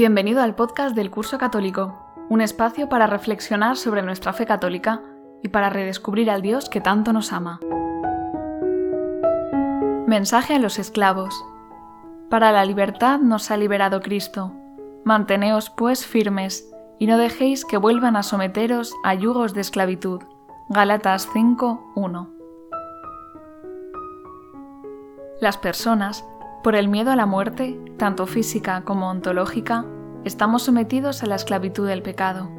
Bienvenido al podcast del Curso Católico, un espacio para reflexionar sobre nuestra fe católica y para redescubrir al Dios que tanto nos ama. Mensaje a los esclavos. Para la libertad nos ha liberado Cristo. Manteneos pues firmes y no dejéis que vuelvan a someteros a yugos de esclavitud. Gálatas 5:1. Las personas por el miedo a la muerte, tanto física como ontológica, estamos sometidos a la esclavitud del pecado.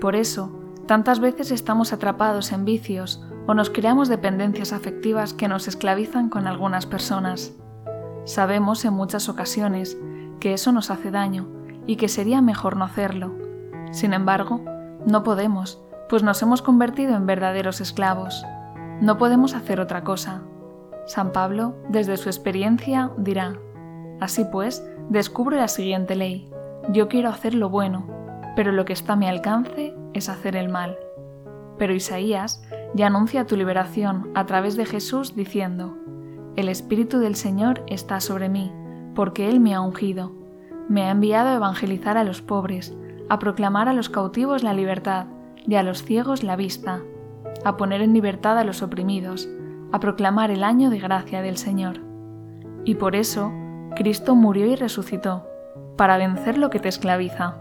Por eso, tantas veces estamos atrapados en vicios o nos creamos dependencias afectivas que nos esclavizan con algunas personas. Sabemos en muchas ocasiones que eso nos hace daño y que sería mejor no hacerlo. Sin embargo, no podemos, pues nos hemos convertido en verdaderos esclavos. No podemos hacer otra cosa. San Pablo, desde su experiencia, dirá, Así pues, descubro la siguiente ley. Yo quiero hacer lo bueno, pero lo que está a mi alcance es hacer el mal. Pero Isaías ya anuncia tu liberación a través de Jesús diciendo, El Espíritu del Señor está sobre mí, porque Él me ha ungido. Me ha enviado a evangelizar a los pobres, a proclamar a los cautivos la libertad y a los ciegos la vista, a poner en libertad a los oprimidos, a proclamar el año de gracia del Señor. Y por eso, Cristo murió y resucitó, para vencer lo que te esclaviza.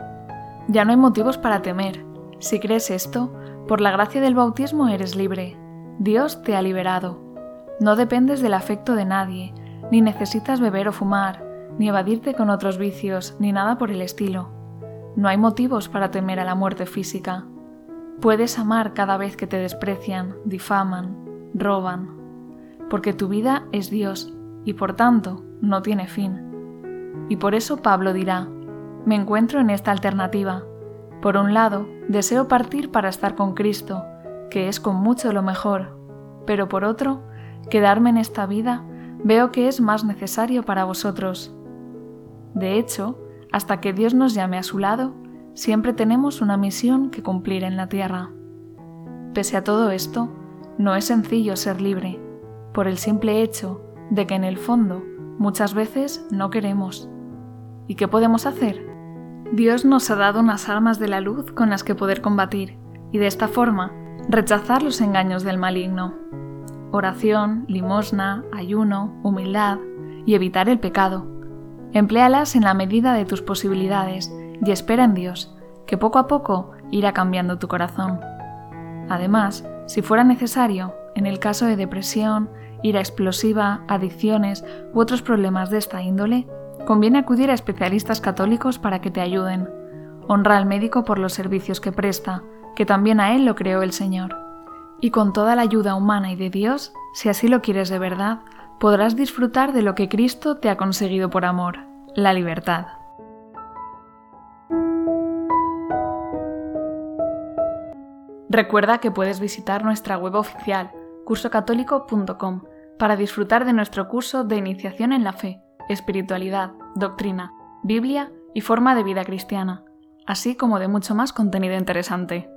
Ya no hay motivos para temer. Si crees esto, por la gracia del bautismo eres libre. Dios te ha liberado. No dependes del afecto de nadie, ni necesitas beber o fumar, ni evadirte con otros vicios, ni nada por el estilo. No hay motivos para temer a la muerte física. Puedes amar cada vez que te desprecian, difaman, roban, porque tu vida es Dios y por tanto no tiene fin. Y por eso Pablo dirá, me encuentro en esta alternativa. Por un lado, deseo partir para estar con Cristo, que es con mucho lo mejor, pero por otro, quedarme en esta vida veo que es más necesario para vosotros. De hecho, hasta que Dios nos llame a su lado, siempre tenemos una misión que cumplir en la tierra. Pese a todo esto, no es sencillo ser libre, por el simple hecho de que en el fondo muchas veces no queremos. ¿Y qué podemos hacer? Dios nos ha dado unas armas de la luz con las que poder combatir y de esta forma rechazar los engaños del maligno. Oración, limosna, ayuno, humildad y evitar el pecado. Empléalas en la medida de tus posibilidades y espera en Dios, que poco a poco irá cambiando tu corazón. Además, si fuera necesario, en el caso de depresión, ira explosiva, adicciones u otros problemas de esta índole, conviene acudir a especialistas católicos para que te ayuden. Honra al médico por los servicios que presta, que también a él lo creó el Señor. Y con toda la ayuda humana y de Dios, si así lo quieres de verdad, podrás disfrutar de lo que Cristo te ha conseguido por amor, la libertad. Recuerda que puedes visitar nuestra web oficial, cursocatólico.com, para disfrutar de nuestro curso de iniciación en la fe, espiritualidad, doctrina, Biblia y forma de vida cristiana, así como de mucho más contenido interesante.